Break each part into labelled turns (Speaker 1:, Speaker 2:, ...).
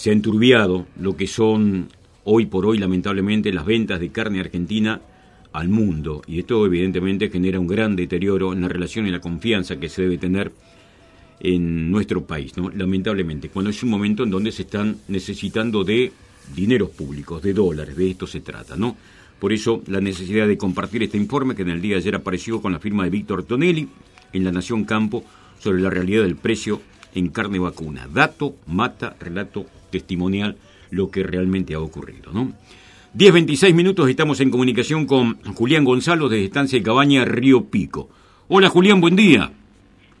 Speaker 1: se ha enturbiado lo que son hoy por hoy, lamentablemente, las ventas de carne argentina al mundo. Y esto evidentemente genera un gran deterioro en la relación y la confianza que se debe tener en nuestro país, ¿no? Lamentablemente, cuando es un momento en donde se están necesitando de dineros públicos, de dólares, de esto se trata, ¿no? Por eso la necesidad de compartir este informe que en el día de ayer apareció con la firma de Víctor Tonelli en La Nación Campo sobre la realidad del precio en carne vacuna. Dato, mata, relato, testimonial, lo que realmente ha ocurrido, ¿no? 10.26 minutos, estamos en comunicación con Julián Gonzalo desde Estancia de Cabaña, Río Pico. Hola Julián, buen día.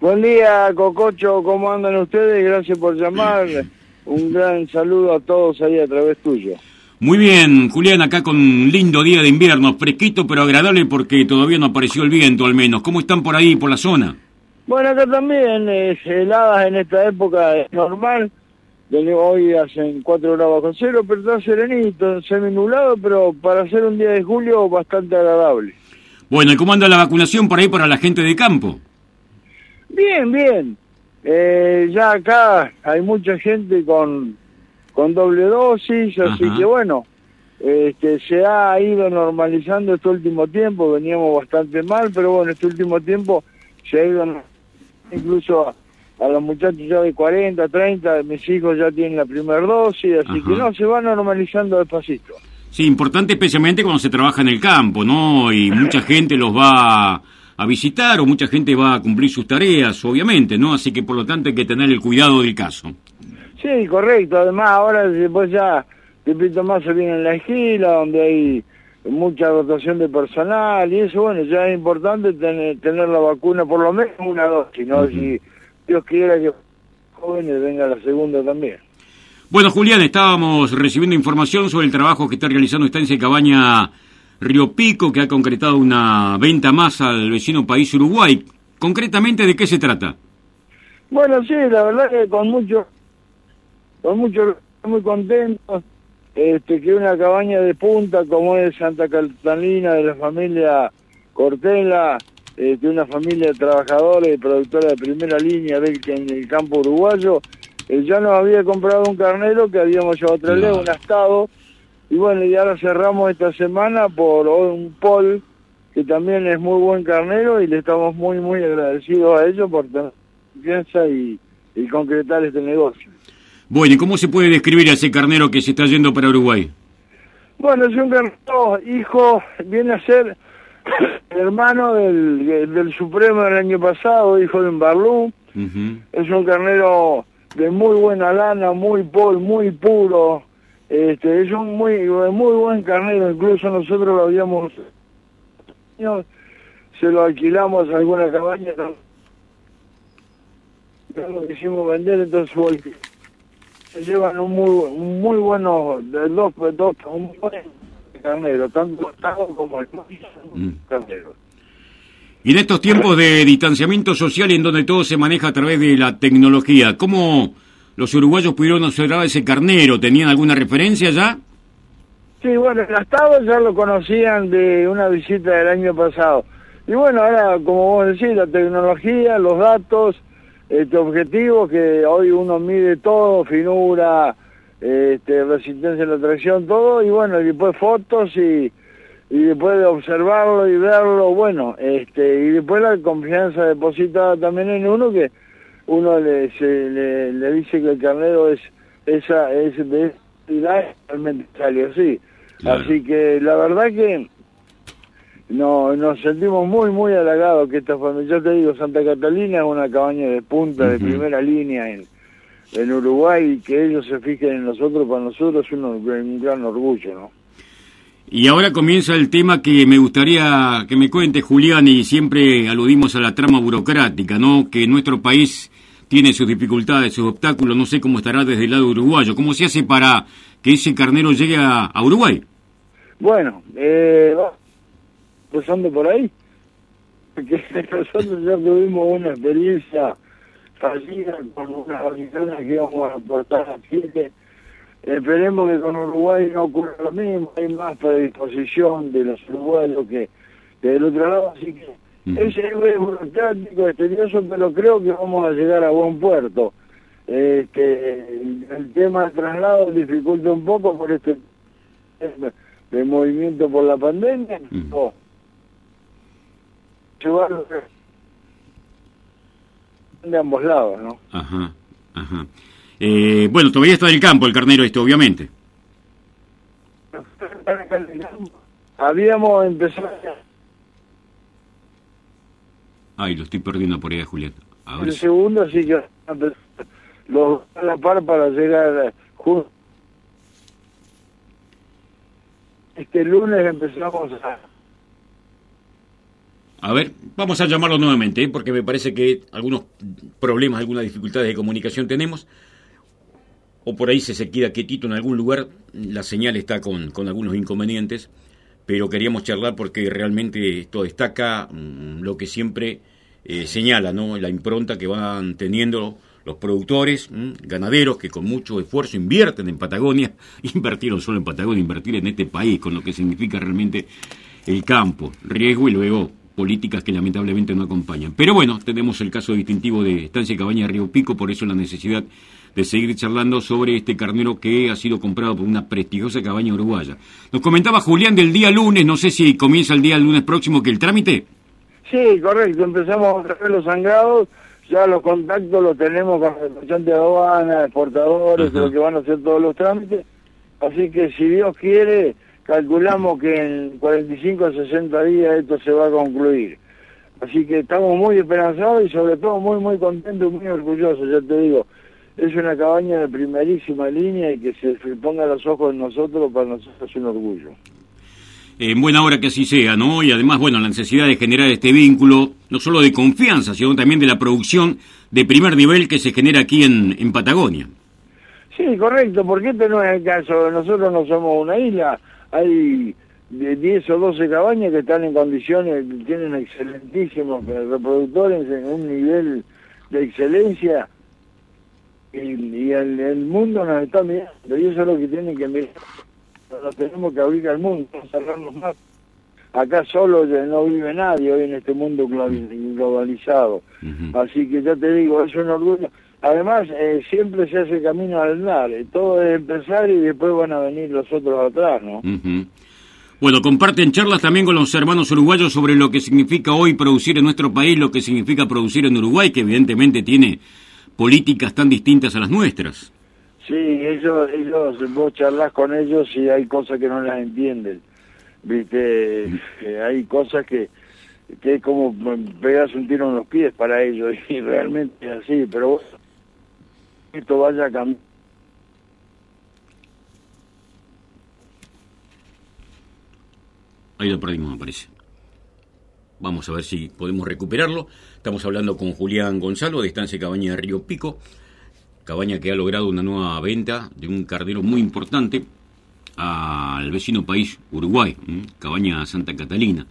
Speaker 2: Buen día, Cococho, ¿cómo andan ustedes? Gracias por llamar. Un gran saludo a todos ahí a través tuyo.
Speaker 1: Muy bien, Julián, acá con un lindo día de invierno, fresquito pero agradable porque todavía no apareció el viento al menos. ¿Cómo están por ahí, por la zona?
Speaker 2: Bueno, acá también, es heladas en esta época es normal. Hoy hacen 4 grados bajo cero, pero está serenito, semi-nublado, pero para ser un día de julio bastante agradable.
Speaker 1: Bueno, ¿y cómo anda la vacunación por ahí para la gente de campo?
Speaker 2: Bien, bien. Eh, ya acá hay mucha gente con, con doble dosis, así que bueno, este, se ha ido normalizando este último tiempo, veníamos bastante mal, pero bueno, este último tiempo se ha ido incluso a, los muchachos ya de 40, 30, mis hijos ya tienen la primera dosis, así que no, se va normalizando despacito.
Speaker 1: Sí, importante especialmente cuando se trabaja en el campo, ¿no? Y mucha gente los va a visitar o mucha gente va a cumplir sus tareas, obviamente, ¿no? Así que por lo tanto hay que tener el cuidado del caso.
Speaker 2: Sí, correcto. Además ahora después ya, repito más, se viene en la esquila, donde hay mucha rotación de personal y eso, bueno, ya es importante tener, tener la vacuna, por lo menos una dosis, ¿no? Si Dios quiera que jóvenes venga la segunda también.
Speaker 1: Bueno, Julián, estábamos recibiendo información sobre el trabajo que está realizando Estancia Cabaña Río Pico, que ha concretado una venta más al vecino país Uruguay. Concretamente, ¿de qué se trata?
Speaker 2: Bueno, sí, la verdad que con mucho, con mucho, muy contento este, que una cabaña de punta como es Santa Catalina de la familia Cortela, este, una familia de trabajadores y productora de primera línea del, en el campo uruguayo, eh, ya nos había comprado un carnero que habíamos llevado a traer, un astado, y bueno, y ahora cerramos esta semana por un Paul, que también es muy buen carnero y le estamos muy, muy agradecidos a ellos por tener confianza y, concretar este negocio.
Speaker 1: Bueno, ¿y cómo se puede describir a ese carnero que se está yendo para Uruguay?
Speaker 2: Bueno, es un carnero, hijo, viene a ser hermano del, del Supremo del año pasado, hijo de un Barlú. Es un carnero de muy buena lana, muy pol, muy puro, este, es un muy, muy buen carnero, incluso nosotros lo habíamos, se lo alquilamos a alguna cabaña, lo quisimos vender, entonces se llevan un muy, muy bueno, dos, dos, un buen carnero, tanto como el mm. carnero.
Speaker 1: Y en estos tiempos de distanciamiento social en donde todo se maneja a través de la tecnología, ¿cómo los uruguayos pudieron observar ese carnero? ¿Tenían alguna referencia ya?
Speaker 2: Sí, bueno, el Estado ya lo conocían de una visita del año pasado. Y bueno, ahora, como vos decís, la tecnología, los datos, este objetivo que hoy uno mide todo, finura, este, resistencia a la tracción, todo, y bueno, y después fotos y, y después de observarlo y verlo, bueno, este, y después la confianza depositada también en uno que uno le, le, dice que el carnero es esa es de realmente salió así. Así que la verdad que no, nos sentimos muy, muy halagados que esta familia, yo te digo, Santa Catalina es una cabaña de punta, de primera línea en, en Uruguay, y que ellos se fijen en nosotros, para nosotros es un gran orgullo, ¿no?
Speaker 1: Y ahora comienza el tema que me gustaría que me cuente Julián y siempre aludimos a la trama burocrática, ¿no? Que nuestro país tiene sus dificultades, sus obstáculos, no sé cómo estará desde el lado uruguayo. ¿Cómo se hace para que ese carnero llegue a, Uruguay?
Speaker 2: Bueno, eh, empezando por ahí, porque nosotros ya tuvimos una experiencia fallida con unas organizaciones que íbamos a aportar a Chile Esperemos que con Uruguay no ocurra lo mismo, hay más predisposición de los uruguayos que, del otro lado, así que ese es burocrático, extenioso, pero creo que vamos a llegar a buen puerto. este, el tema del traslado dificulta un poco por este de movimiento por la pandemia. Uh de ambos lados, ¿no?
Speaker 1: Ajá, ajá. Eh, bueno, todavía está en el campo el carnero este, obviamente.
Speaker 2: Habíamos empezado...
Speaker 1: Ay, lo estoy perdiendo por ahí, Julián.
Speaker 2: el segundo sí que los a la par para llegar juntos. Este lunes empezamos a
Speaker 1: a ver, vamos a llamarlo nuevamente, ¿eh? porque me parece que algunos problemas, algunas dificultades de comunicación tenemos. O por ahí se se queda quietito en algún lugar, la señal está con, algunos inconvenientes, pero queríamos charlar porque realmente esto destaca mm, lo que siempre eh, señala, ¿no? La impronta que van teniendo los productores, mm, ganaderos que con mucho esfuerzo invierten en Patagonia, invertir no solo en Patagonia, invertir en este país, con lo que significa realmente el campo, riesgo y luego políticas que lamentablemente no acompañan. Pero bueno, tenemos el caso distintivo de Estancia Cabaña de Río Pico, por eso la necesidad de seguir charlando sobre este carnero que ha sido comprado por una prestigiosa cabaña uruguaya. Nos comentaba Julián del día lunes, no sé si comienza el día lunes próximo que el trámite.
Speaker 2: Sí, correcto, empezamos a traer los sangrados, ya los contactos los tenemos con el de aduana, exportadores, lo que van a hacer todos los trámites, así que si Dios quiere calculamos que en 45 o 60 días esto se va a concluir. Así que estamos muy esperanzados y sobre todo muy, muy contentos y muy orgullosos, ya te digo. Es una cabaña de primerísima línea y que se ponga los ojos en nosotros, para nosotros es un orgullo.
Speaker 1: En buena hora que así sea, ¿no? Y además, bueno, la necesidad de generar este vínculo, no solo de confianza, sino también de la producción de primer nivel que se genera aquí en, en Patagonia.
Speaker 2: Sí, correcto, porque este no es el caso. Nosotros no somos una isla, hay de 10 o 12 cabañas que están en condiciones, tienen excelentísimos reproductores en un nivel de excelencia y, el, mundo nos está mirando y eso es lo que tienen que mirar. Nos tenemos que abrir al mundo, cerrarnos más. Acá solo no vive nadie hoy en este mundo globalizado. Así que ya te digo, es un orgullo. Además, eh, siempre se hace camino al andar. Eh, todo es empezar y después van a venir los otros atrás, ¿no?
Speaker 1: Bueno, comparten charlas también con los hermanos uruguayos sobre lo que significa hoy producir en nuestro país, lo que significa producir en Uruguay, que evidentemente tiene políticas tan distintas a las nuestras.
Speaker 2: Sí, ellos, ellos vos charlas con ellos y hay cosas que no las entienden. Viste, eh, hay cosas que que es como pegas un tiro en los pies para ellos y realmente es así, pero bueno, esto vaya a.
Speaker 1: Ahí lo perdimos, me parece. Vamos a ver si podemos recuperarlo. Estamos hablando con Julián Gonzalo de Estancia Cabaña de Río Pico. Cabaña que ha logrado una nueva venta de un cardero muy importante al vecino país Uruguay, Cabaña Santa Catalina,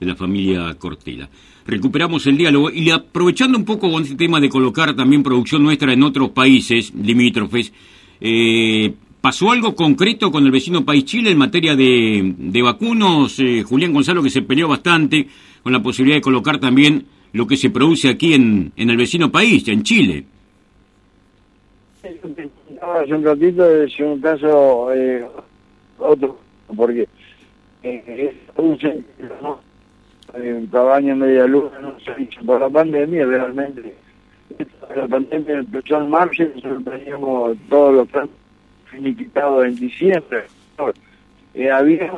Speaker 1: de la familia Cortela recuperamos el diálogo y aprovechando un poco con este tema de colocar también producción nuestra en otros países limítrofes, eh, ¿pasó algo concreto con el vecino país Chile en materia de, vacunos? Eh, Julián Gonzalo que se peleó bastante con la posibilidad de colocar también lo que se produce aquí en, en el vecino país, en Chile.
Speaker 2: Hace un ratito es un caso eh, otro, porque eh, en cabaña media luna, no sé, por la pandemia realmente. La pandemia empezó en marzo y nosotros teníamos todos los planes finiquitados en diciembre. Eh, había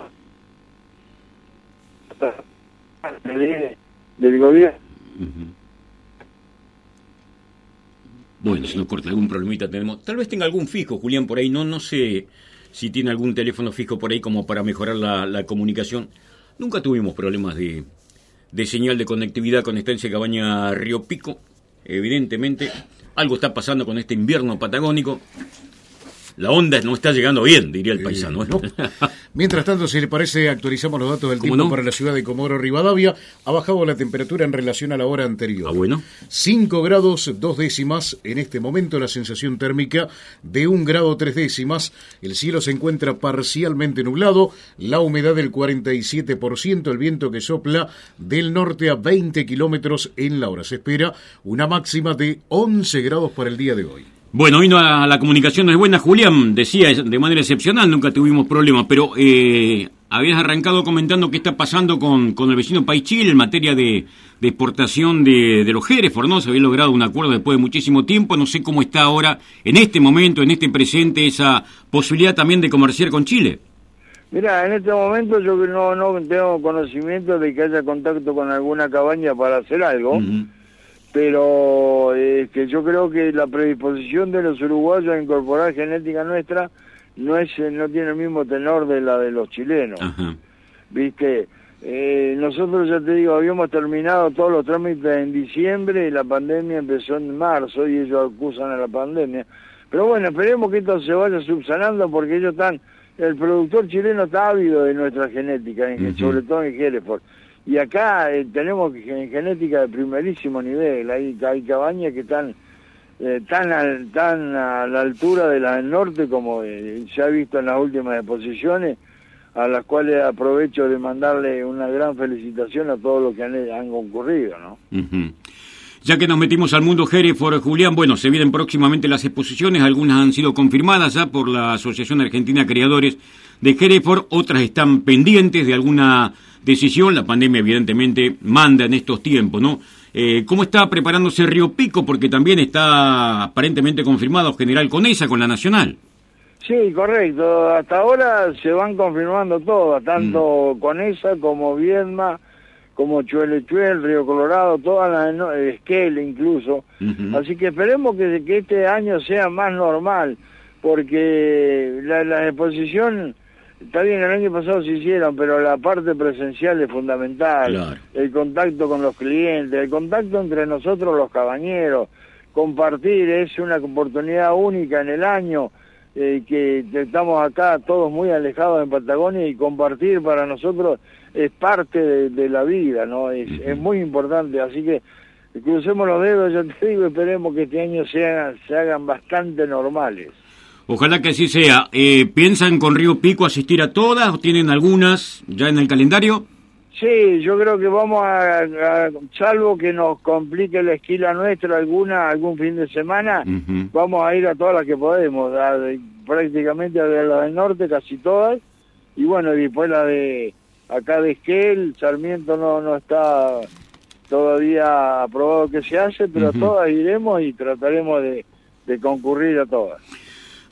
Speaker 2: del gobierno.
Speaker 1: Bueno, si nos corta algún problemita tenemos. Tal vez tenga algún fijo, Julián, por ahí. No, no sé si tiene algún teléfono fijo por ahí como para mejorar la comunicación. Nunca tuvimos problemas de, de señal de conectividad con Estancia Cabaña Río Pico. Evidentemente, algo está pasando con este invierno patagónico la onda no está llegando bien, diría el paisano.
Speaker 3: Mientras tanto, si le parece, actualizamos los datos del tiempo para la ciudad de Comodoro Rivadavia. Ha bajado la temperatura en relación a la hora anterior.
Speaker 1: Ah, bueno.
Speaker 3: 5 grados, dos décimas. En este momento, la sensación térmica de un grado, tres décimas. El cielo se encuentra parcialmente nublado. La humedad del 47%. El viento que sopla del norte a 20 kilómetros en la hora. Se espera una máxima de 11 grados para el día de hoy.
Speaker 1: Bueno, vino a la comunicación no es buena, Julián, decía de manera excepcional, nunca tuvimos problemas, pero eh, habías arrancado comentando qué está pasando con, con el vecino país Chile en materia de, exportación de, de los Hereford, ¿no? Se había logrado un acuerdo después de muchísimo tiempo, no sé cómo está ahora, en este momento, en este presente, esa posibilidad también de comerciar con Chile.
Speaker 2: Mira, en este momento yo no, no tengo conocimiento de que haya contacto con alguna cabaña para hacer algo pero eh, que yo creo que la predisposición de los uruguayos a incorporar genética nuestra no es eh, no tiene el mismo tenor de la de los chilenos. Viste, eh, nosotros ya te digo, habíamos terminado todos los trámites en diciembre y la pandemia empezó en marzo y ellos acusan a la pandemia. Pero bueno, esperemos que esto se vaya subsanando porque ellos están, el productor chileno está ávido de nuestra genética, sobre todo en Hereford. Y acá eh, tenemos genética de primerísimo nivel, hay, cabañas que están eh, tan, tan a la altura de la del norte como eh, se ha visto en las últimas exposiciones, a las cuales aprovecho de mandarle una gran felicitación a todos los que han, concurrido. ¿no?
Speaker 1: Ya que nos metimos al mundo Hereford, Julián, bueno, se vienen próximamente las exposiciones, algunas han sido confirmadas ya por la Asociación Argentina de Creadores de Hereford, otras están pendientes de alguna decisión. La pandemia, evidentemente, manda en estos tiempos, ¿no? Eh, ¿Cómo está preparándose Río Pico? Porque también está aparentemente confirmado General Conesa con la Nacional.
Speaker 2: Sí, correcto. Hasta ahora se van confirmando todas, tanto mm. Conesa como Viedma, como Chuelechuel, Río Colorado, todas las, no, Esquel incluso. Así que esperemos que, que, este año sea más normal, porque la, la exposición Está bien, el año pasado se hicieron, pero la parte presencial es fundamental. El contacto con los clientes, el contacto entre nosotros los cabañeros, compartir es una oportunidad única en el año, eh, que estamos acá todos muy alejados en Patagonia y compartir para nosotros es parte de, la vida, ¿no? Es, es, muy importante, así que crucemos los dedos, ya te digo, esperemos que este año se hagan bastante normales.
Speaker 1: Ojalá que así sea. Eh, ¿Piensan con Río Pico asistir a todas o tienen algunas ya en el calendario?
Speaker 2: Sí, yo creo que vamos a, salvo que nos complique la esquila nuestra alguna, algún fin de semana, vamos a ir a todas las que podemos, prácticamente a la del norte, casi todas, y bueno, después la de acá de Esquel, Sarmiento no, no está todavía aprobado que se hace, pero todas iremos y trataremos de concurrir a todas.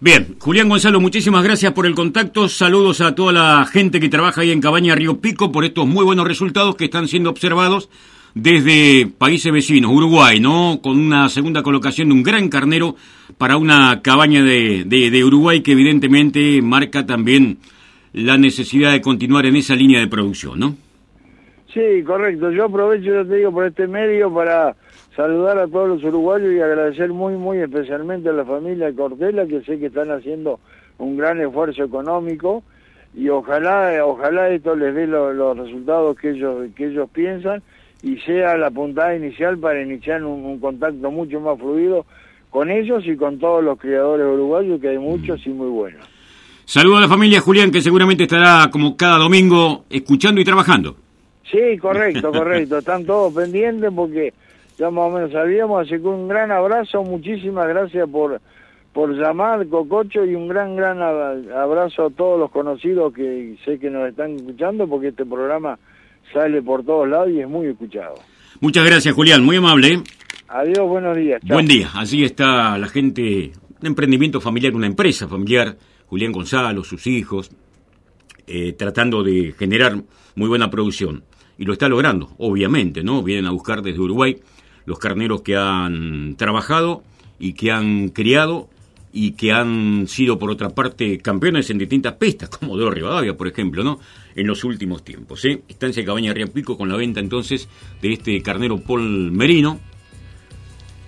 Speaker 1: Bien, Julián Gonzalo, muchísimas gracias por el contacto. Saludos a toda la gente que trabaja ahí en Cabaña Río Pico por estos muy buenos resultados que están siendo observados desde países vecinos, Uruguay, ¿no? Con una segunda colocación de un gran carnero para una cabaña de, de, Uruguay que evidentemente marca también la necesidad de continuar en esa línea de producción, ¿no?
Speaker 2: Sí, correcto. Yo aprovecho, ya te digo, por este medio para saludar a todos los uruguayos y agradecer muy, muy especialmente a la familia Cortela, que sé que están haciendo un gran esfuerzo económico y ojalá, ojalá esto les dé los resultados que ellos, que ellos piensan y sea la puntada inicial para iniciar un, contacto mucho más fluido con ellos y con todos los criadores uruguayos, que hay muchos y muy buenos.
Speaker 1: Saludo a la familia Julián, que seguramente estará como cada domingo escuchando y trabajando.
Speaker 2: Sí, correcto, correcto. Están todos pendientes porque ya más o menos sabíamos, así que un gran abrazo, muchísimas gracias por, por llamar, Cococho, y un gran, gran abrazo a todos los conocidos que sé que nos están escuchando, porque este programa sale por todos lados y es muy escuchado.
Speaker 1: Muchas gracias, Julián, muy amable.
Speaker 2: Adiós, buenos días.
Speaker 1: Buen día, así está la gente, un emprendimiento familiar, una empresa familiar, Julián Gonzalo, sus hijos, eh, tratando de generar muy buena producción. Y lo está logrando, obviamente, ¿no? Vienen a buscar desde Uruguay los carneros que han trabajado y que han criado y que han sido, por otra parte, campeones en distintas pestas, como de Rivadavia, por ejemplo, ¿no? En los últimos tiempos, ¿eh? Estancia Cabaña Pico con la venta entonces de este carnero Paul Merino,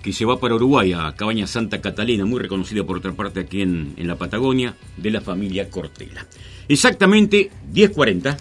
Speaker 1: que se va para Uruguay, a Cabaña Santa Catalina, muy reconocida por otra parte aquí en, en la Patagonia, de la familia Cortela. Exactamente 10.40.